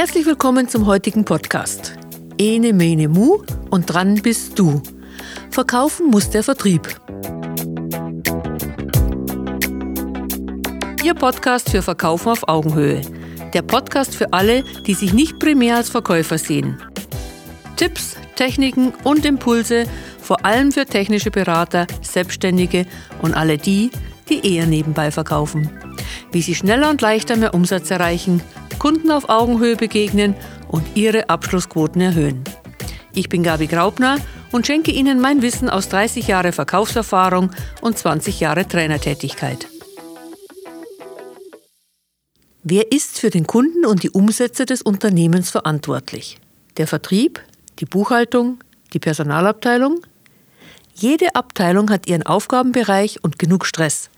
Herzlich willkommen zum heutigen Podcast. Ene, mene, mu und dran bist du. Verkaufen muss der Vertrieb. Ihr Podcast für Verkaufen auf Augenhöhe. Der Podcast für alle, die sich nicht primär als Verkäufer sehen. Tipps, Techniken und Impulse, vor allem für technische Berater, Selbstständige und alle die, die eher nebenbei verkaufen. Wie sie schneller und leichter mehr Umsatz erreichen, Kunden auf Augenhöhe begegnen und ihre Abschlussquoten erhöhen. Ich bin Gabi Graubner und schenke Ihnen mein Wissen aus 30 Jahre Verkaufserfahrung und 20 Jahre Trainertätigkeit. Wer ist für den Kunden und die Umsätze des Unternehmens verantwortlich? Der Vertrieb, die Buchhaltung, die Personalabteilung? Jede Abteilung hat ihren Aufgabenbereich und genug Stress.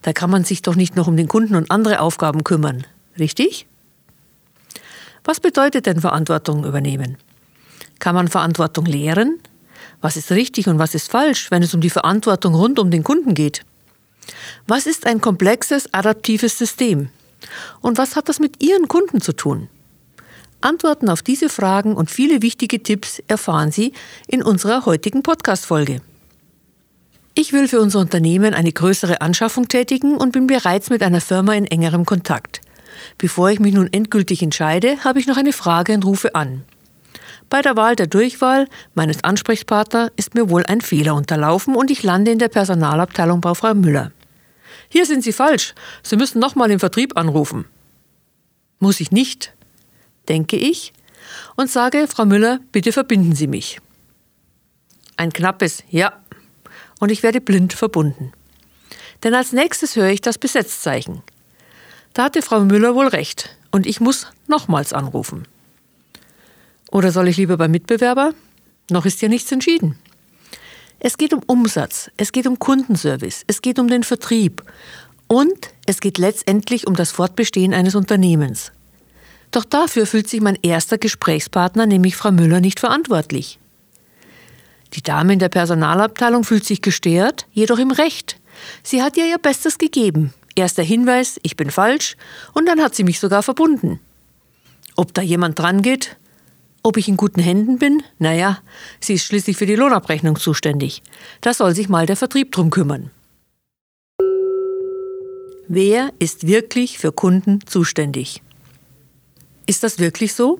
Da kann man sich doch nicht noch um den Kunden und andere Aufgaben kümmern. Richtig? Was bedeutet denn Verantwortung übernehmen? Kann man Verantwortung lehren? Was ist richtig und was ist falsch, wenn es um die Verantwortung rund um den Kunden geht? Was ist ein komplexes adaptives System? Und was hat das mit Ihren Kunden zu tun? Antworten auf diese Fragen und viele wichtige Tipps erfahren Sie in unserer heutigen Podcast-Folge. Ich will für unser Unternehmen eine größere Anschaffung tätigen und bin bereits mit einer Firma in engerem Kontakt. Bevor ich mich nun endgültig entscheide, habe ich noch eine Frage und rufe an. Bei der Wahl der Durchwahl meines Ansprechpartners ist mir wohl ein Fehler unterlaufen und ich lande in der Personalabteilung bei Frau Müller. Hier sind Sie falsch. Sie müssen nochmal im Vertrieb anrufen. Muss ich nicht, denke ich und sage, Frau Müller, bitte verbinden Sie mich. Ein knappes Ja und ich werde blind verbunden. Denn als nächstes höre ich das Besetzzeichen. Da hatte Frau Müller wohl recht und ich muss nochmals anrufen. Oder soll ich lieber beim Mitbewerber? Noch ist ja nichts entschieden. Es geht um Umsatz, es geht um Kundenservice, es geht um den Vertrieb und es geht letztendlich um das Fortbestehen eines Unternehmens. Doch dafür fühlt sich mein erster Gesprächspartner, nämlich Frau Müller, nicht verantwortlich. Die Dame in der Personalabteilung fühlt sich gestört, jedoch im Recht. Sie hat ihr ihr Bestes gegeben. Erster Hinweis, ich bin falsch, und dann hat sie mich sogar verbunden. Ob da jemand dran geht? Ob ich in guten Händen bin? Naja, sie ist schließlich für die Lohnabrechnung zuständig. Da soll sich mal der Vertrieb drum kümmern. Wer ist wirklich für Kunden zuständig? Ist das wirklich so?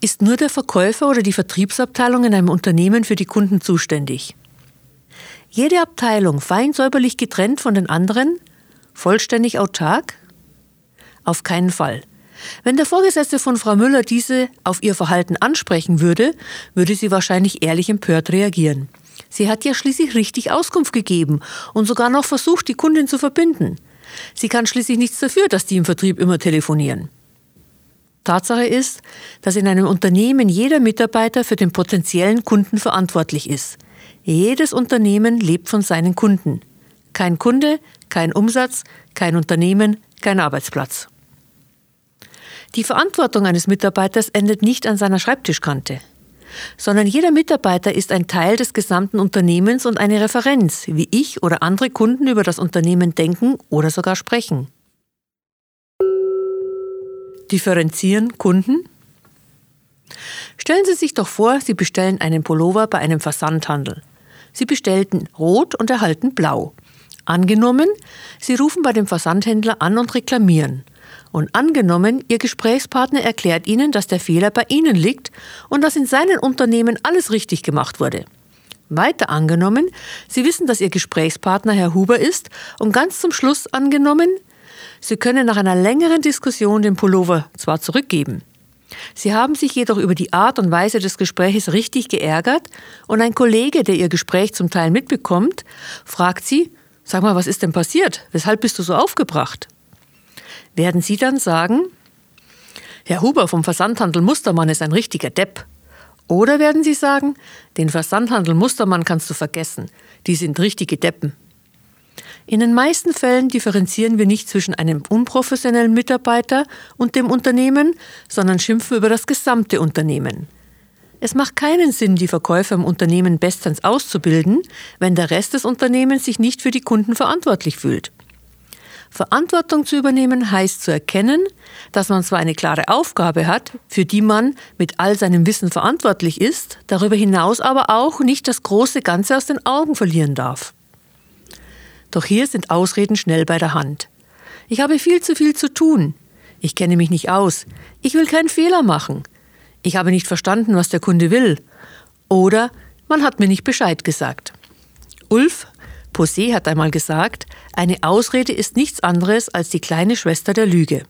Ist nur der Verkäufer oder die Vertriebsabteilung in einem Unternehmen für die Kunden zuständig? Jede Abteilung fein säuberlich getrennt von den anderen Vollständig autark? Auf keinen Fall. Wenn der Vorgesetzte von Frau Müller diese auf ihr Verhalten ansprechen würde, würde sie wahrscheinlich ehrlich empört reagieren. Sie hat ja schließlich richtig Auskunft gegeben und sogar noch versucht, die Kundin zu verbinden. Sie kann schließlich nichts dafür, dass die im Vertrieb immer telefonieren. Tatsache ist, dass in einem Unternehmen jeder Mitarbeiter für den potenziellen Kunden verantwortlich ist. Jedes Unternehmen lebt von seinen Kunden. Kein Kunde, kein Umsatz, kein Unternehmen, kein Arbeitsplatz. Die Verantwortung eines Mitarbeiters endet nicht an seiner Schreibtischkante, sondern jeder Mitarbeiter ist ein Teil des gesamten Unternehmens und eine Referenz, wie ich oder andere Kunden über das Unternehmen denken oder sogar sprechen. Differenzieren Kunden? Stellen Sie sich doch vor, Sie bestellen einen Pullover bei einem Versandhandel. Sie bestellten rot und erhalten blau. Angenommen, Sie rufen bei dem Versandhändler an und reklamieren. Und angenommen, Ihr Gesprächspartner erklärt Ihnen, dass der Fehler bei Ihnen liegt und dass in seinem Unternehmen alles richtig gemacht wurde. Weiter angenommen, Sie wissen, dass Ihr Gesprächspartner Herr Huber ist und ganz zum Schluss angenommen, Sie können nach einer längeren Diskussion den Pullover zwar zurückgeben. Sie haben sich jedoch über die Art und Weise des Gespräches richtig geärgert und ein Kollege, der Ihr Gespräch zum Teil mitbekommt, fragt Sie, Sag mal, was ist denn passiert? Weshalb bist du so aufgebracht? Werden Sie dann sagen, Herr Huber vom Versandhandel Mustermann ist ein richtiger Depp? Oder werden Sie sagen, den Versandhandel Mustermann kannst du vergessen, die sind richtige Deppen? In den meisten Fällen differenzieren wir nicht zwischen einem unprofessionellen Mitarbeiter und dem Unternehmen, sondern schimpfen über das gesamte Unternehmen. Es macht keinen Sinn, die Verkäufer im Unternehmen bestens auszubilden, wenn der Rest des Unternehmens sich nicht für die Kunden verantwortlich fühlt. Verantwortung zu übernehmen heißt zu erkennen, dass man zwar eine klare Aufgabe hat, für die man mit all seinem Wissen verantwortlich ist, darüber hinaus aber auch nicht das große Ganze aus den Augen verlieren darf. Doch hier sind Ausreden schnell bei der Hand. Ich habe viel zu viel zu tun. Ich kenne mich nicht aus. Ich will keinen Fehler machen. Ich habe nicht verstanden, was der Kunde will. Oder man hat mir nicht Bescheid gesagt. Ulf Posé hat einmal gesagt, eine Ausrede ist nichts anderes als die kleine Schwester der Lüge.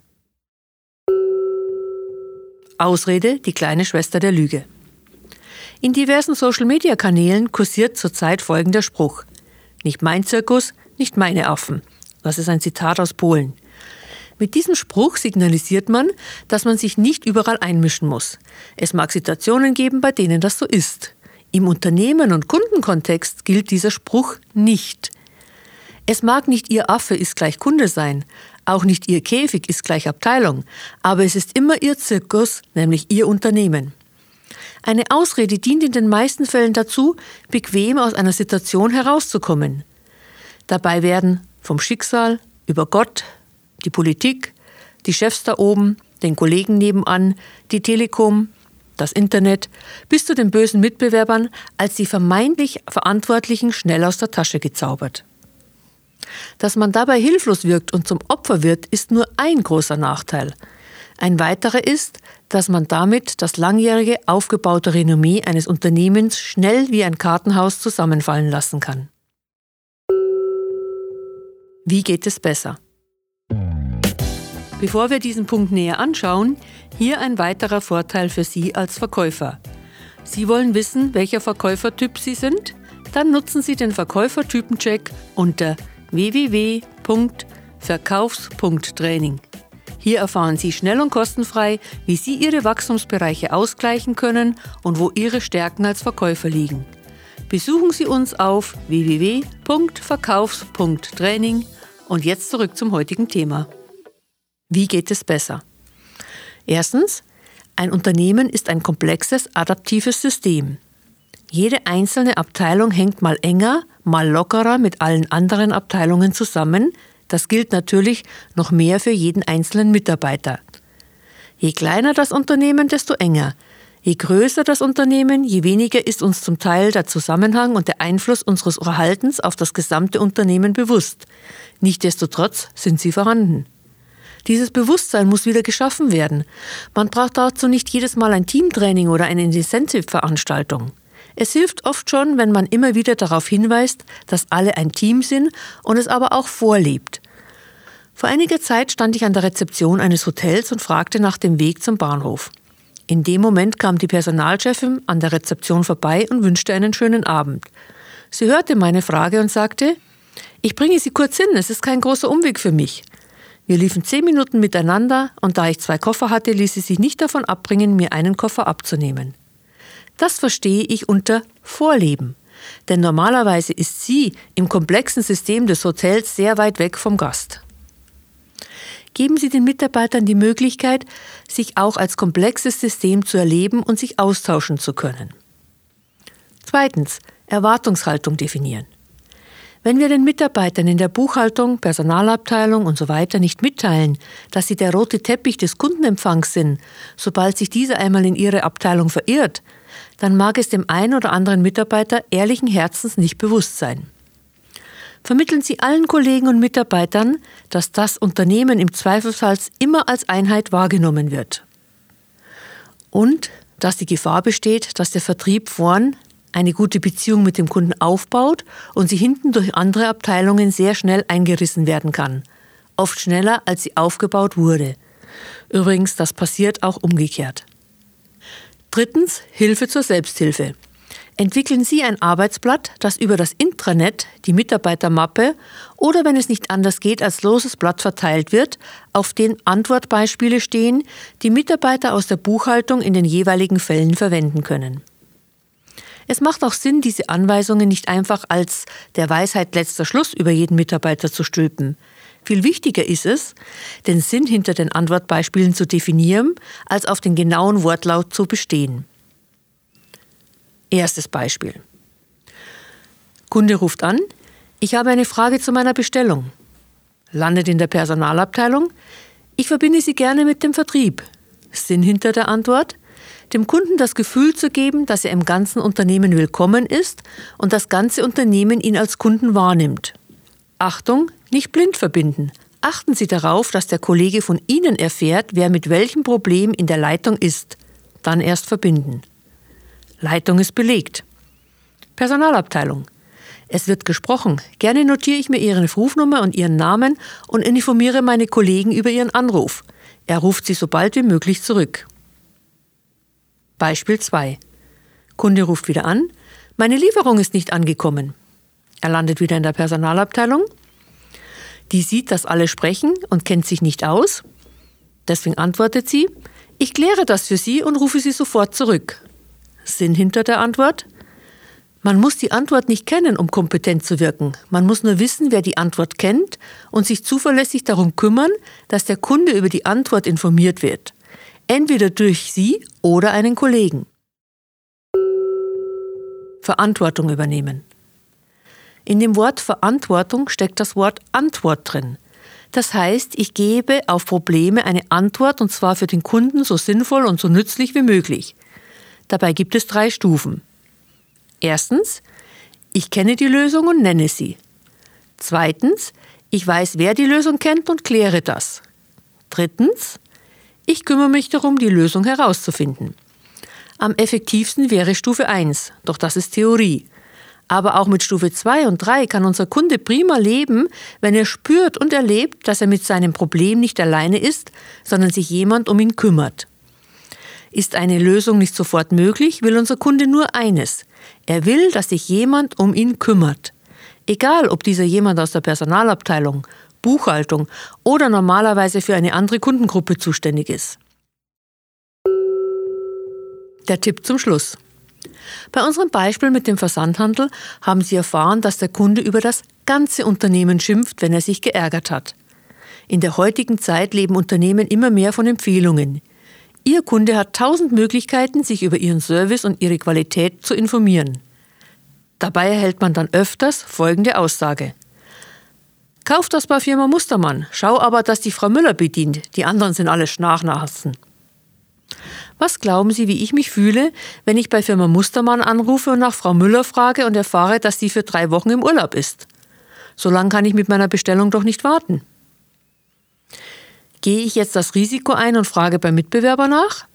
Ausrede, die kleine Schwester der Lüge. In diversen Social-Media-Kanälen kursiert zurzeit folgender Spruch. Nicht mein Zirkus, nicht meine Affen. Das ist ein Zitat aus Polen. Mit diesem Spruch signalisiert man, dass man sich nicht überall einmischen muss. Es mag Situationen geben, bei denen das so ist. Im Unternehmen- und Kundenkontext gilt dieser Spruch nicht. Es mag nicht Ihr Affe ist gleich Kunde sein, auch nicht Ihr Käfig ist gleich Abteilung, aber es ist immer Ihr Zirkus, nämlich Ihr Unternehmen. Eine Ausrede dient in den meisten Fällen dazu, bequem aus einer Situation herauszukommen. Dabei werden vom Schicksal über Gott, die Politik, die Chefs da oben, den Kollegen nebenan, die Telekom, das Internet, bis zu den bösen Mitbewerbern als die vermeintlich Verantwortlichen schnell aus der Tasche gezaubert. Dass man dabei hilflos wirkt und zum Opfer wird, ist nur ein großer Nachteil. Ein weiterer ist, dass man damit das langjährige aufgebaute Renommee eines Unternehmens schnell wie ein Kartenhaus zusammenfallen lassen kann. Wie geht es besser? Bevor wir diesen Punkt näher anschauen, hier ein weiterer Vorteil für Sie als Verkäufer. Sie wollen wissen, welcher Verkäufertyp Sie sind? Dann nutzen Sie den Verkäufertypencheck unter www.verkaufs.training. Hier erfahren Sie schnell und kostenfrei, wie Sie Ihre Wachstumsbereiche ausgleichen können und wo Ihre Stärken als Verkäufer liegen. Besuchen Sie uns auf www.verkaufs.training und jetzt zurück zum heutigen Thema. Wie geht es besser? Erstens, ein Unternehmen ist ein komplexes, adaptives System. Jede einzelne Abteilung hängt mal enger, mal lockerer mit allen anderen Abteilungen zusammen. Das gilt natürlich noch mehr für jeden einzelnen Mitarbeiter. Je kleiner das Unternehmen, desto enger. Je größer das Unternehmen, je weniger ist uns zum Teil der Zusammenhang und der Einfluss unseres Verhaltens auf das gesamte Unternehmen bewusst. Nichtsdestotrotz sind sie vorhanden. Dieses Bewusstsein muss wieder geschaffen werden. Man braucht dazu nicht jedes Mal ein Teamtraining oder eine Incentive-Veranstaltung. Es hilft oft schon, wenn man immer wieder darauf hinweist, dass alle ein Team sind und es aber auch vorlebt. Vor einiger Zeit stand ich an der Rezeption eines Hotels und fragte nach dem Weg zum Bahnhof. In dem Moment kam die Personalchefin an der Rezeption vorbei und wünschte einen schönen Abend. Sie hörte meine Frage und sagte, ich bringe Sie kurz hin, es ist kein großer Umweg für mich. Wir liefen zehn Minuten miteinander und da ich zwei Koffer hatte, ließ sie sich nicht davon abbringen, mir einen Koffer abzunehmen. Das verstehe ich unter Vorleben. Denn normalerweise ist sie im komplexen System des Hotels sehr weit weg vom Gast. Geben Sie den Mitarbeitern die Möglichkeit, sich auch als komplexes System zu erleben und sich austauschen zu können. Zweitens, Erwartungshaltung definieren. Wenn wir den Mitarbeitern in der Buchhaltung, Personalabteilung und so weiter nicht mitteilen, dass sie der rote Teppich des Kundenempfangs sind, sobald sich dieser einmal in ihre Abteilung verirrt, dann mag es dem einen oder anderen Mitarbeiter ehrlichen Herzens nicht bewusst sein. Vermitteln Sie allen Kollegen und Mitarbeitern, dass das Unternehmen im Zweifelsfall immer als Einheit wahrgenommen wird. Und dass die Gefahr besteht, dass der Vertrieb vorn eine gute Beziehung mit dem Kunden aufbaut und sie hinten durch andere Abteilungen sehr schnell eingerissen werden kann. Oft schneller, als sie aufgebaut wurde. Übrigens, das passiert auch umgekehrt. Drittens, Hilfe zur Selbsthilfe. Entwickeln Sie ein Arbeitsblatt, das über das Intranet, die Mitarbeitermappe oder wenn es nicht anders geht, als loses Blatt verteilt wird, auf den Antwortbeispiele stehen, die Mitarbeiter aus der Buchhaltung in den jeweiligen Fällen verwenden können. Es macht auch Sinn, diese Anweisungen nicht einfach als der Weisheit letzter Schluss über jeden Mitarbeiter zu stülpen. Viel wichtiger ist es, den Sinn hinter den Antwortbeispielen zu definieren, als auf den genauen Wortlaut zu bestehen. Erstes Beispiel. Kunde ruft an, ich habe eine Frage zu meiner Bestellung. Landet in der Personalabteilung? Ich verbinde Sie gerne mit dem Vertrieb. Sinn hinter der Antwort? Dem Kunden das Gefühl zu geben, dass er im ganzen Unternehmen willkommen ist und das ganze Unternehmen ihn als Kunden wahrnimmt. Achtung, nicht blind verbinden. Achten Sie darauf, dass der Kollege von Ihnen erfährt, wer mit welchem Problem in der Leitung ist. Dann erst verbinden. Leitung ist belegt. Personalabteilung. Es wird gesprochen. Gerne notiere ich mir Ihren Rufnummer und Ihren Namen und informiere meine Kollegen über Ihren Anruf. Er ruft Sie so bald wie möglich zurück. Beispiel 2. Kunde ruft wieder an. Meine Lieferung ist nicht angekommen. Er landet wieder in der Personalabteilung. Die sieht, dass alle sprechen und kennt sich nicht aus. Deswegen antwortet sie, ich kläre das für Sie und rufe Sie sofort zurück. Sinn hinter der Antwort? Man muss die Antwort nicht kennen, um kompetent zu wirken. Man muss nur wissen, wer die Antwort kennt und sich zuverlässig darum kümmern, dass der Kunde über die Antwort informiert wird. Entweder durch Sie oder einen Kollegen. Verantwortung übernehmen. In dem Wort Verantwortung steckt das Wort Antwort drin. Das heißt, ich gebe auf Probleme eine Antwort und zwar für den Kunden so sinnvoll und so nützlich wie möglich. Dabei gibt es drei Stufen. Erstens, ich kenne die Lösung und nenne sie. Zweitens, ich weiß, wer die Lösung kennt und kläre das. Drittens, ich kümmere mich darum, die Lösung herauszufinden. Am effektivsten wäre Stufe 1, doch das ist Theorie. Aber auch mit Stufe 2 und 3 kann unser Kunde prima leben, wenn er spürt und erlebt, dass er mit seinem Problem nicht alleine ist, sondern sich jemand um ihn kümmert. Ist eine Lösung nicht sofort möglich, will unser Kunde nur eines, er will, dass sich jemand um ihn kümmert. Egal, ob dieser jemand aus der Personalabteilung, Buchhaltung oder normalerweise für eine andere Kundengruppe zuständig ist. Der Tipp zum Schluss. Bei unserem Beispiel mit dem Versandhandel haben Sie erfahren, dass der Kunde über das ganze Unternehmen schimpft, wenn er sich geärgert hat. In der heutigen Zeit leben Unternehmen immer mehr von Empfehlungen. Ihr Kunde hat tausend Möglichkeiten, sich über Ihren Service und Ihre Qualität zu informieren. Dabei erhält man dann öfters folgende Aussage. Kauf das bei Firma Mustermann, schau aber, dass die Frau Müller bedient, die anderen sind alle Schnachnasen. Was glauben Sie, wie ich mich fühle, wenn ich bei Firma Mustermann anrufe und nach Frau Müller frage und erfahre, dass sie für drei Wochen im Urlaub ist? So lange kann ich mit meiner Bestellung doch nicht warten. Gehe ich jetzt das Risiko ein und frage beim Mitbewerber nach?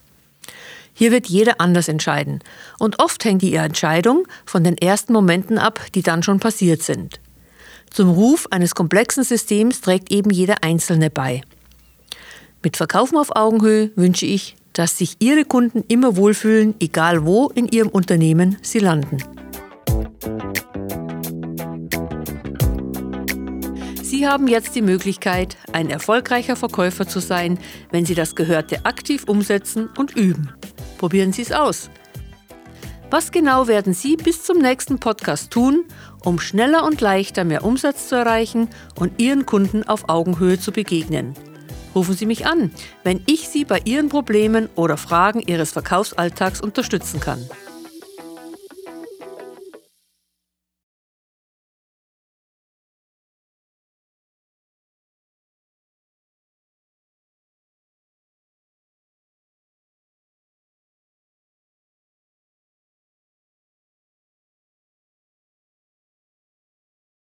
Hier wird jeder anders entscheiden. Und oft hängt die Entscheidung von den ersten Momenten ab, die dann schon passiert sind. Zum Ruf eines komplexen Systems trägt eben jeder Einzelne bei. Mit Verkaufen auf Augenhöhe wünsche ich, dass sich Ihre Kunden immer wohlfühlen, egal wo in Ihrem Unternehmen sie landen. Sie haben jetzt die Möglichkeit, ein erfolgreicher Verkäufer zu sein, wenn Sie das Gehörte aktiv umsetzen und üben. Probieren Sie es aus. Was genau werden Sie bis zum nächsten Podcast tun, um schneller und leichter mehr Umsatz zu erreichen und Ihren Kunden auf Augenhöhe zu begegnen? Rufen Sie mich an, wenn ich Sie bei Ihren Problemen oder Fragen Ihres Verkaufsalltags unterstützen kann.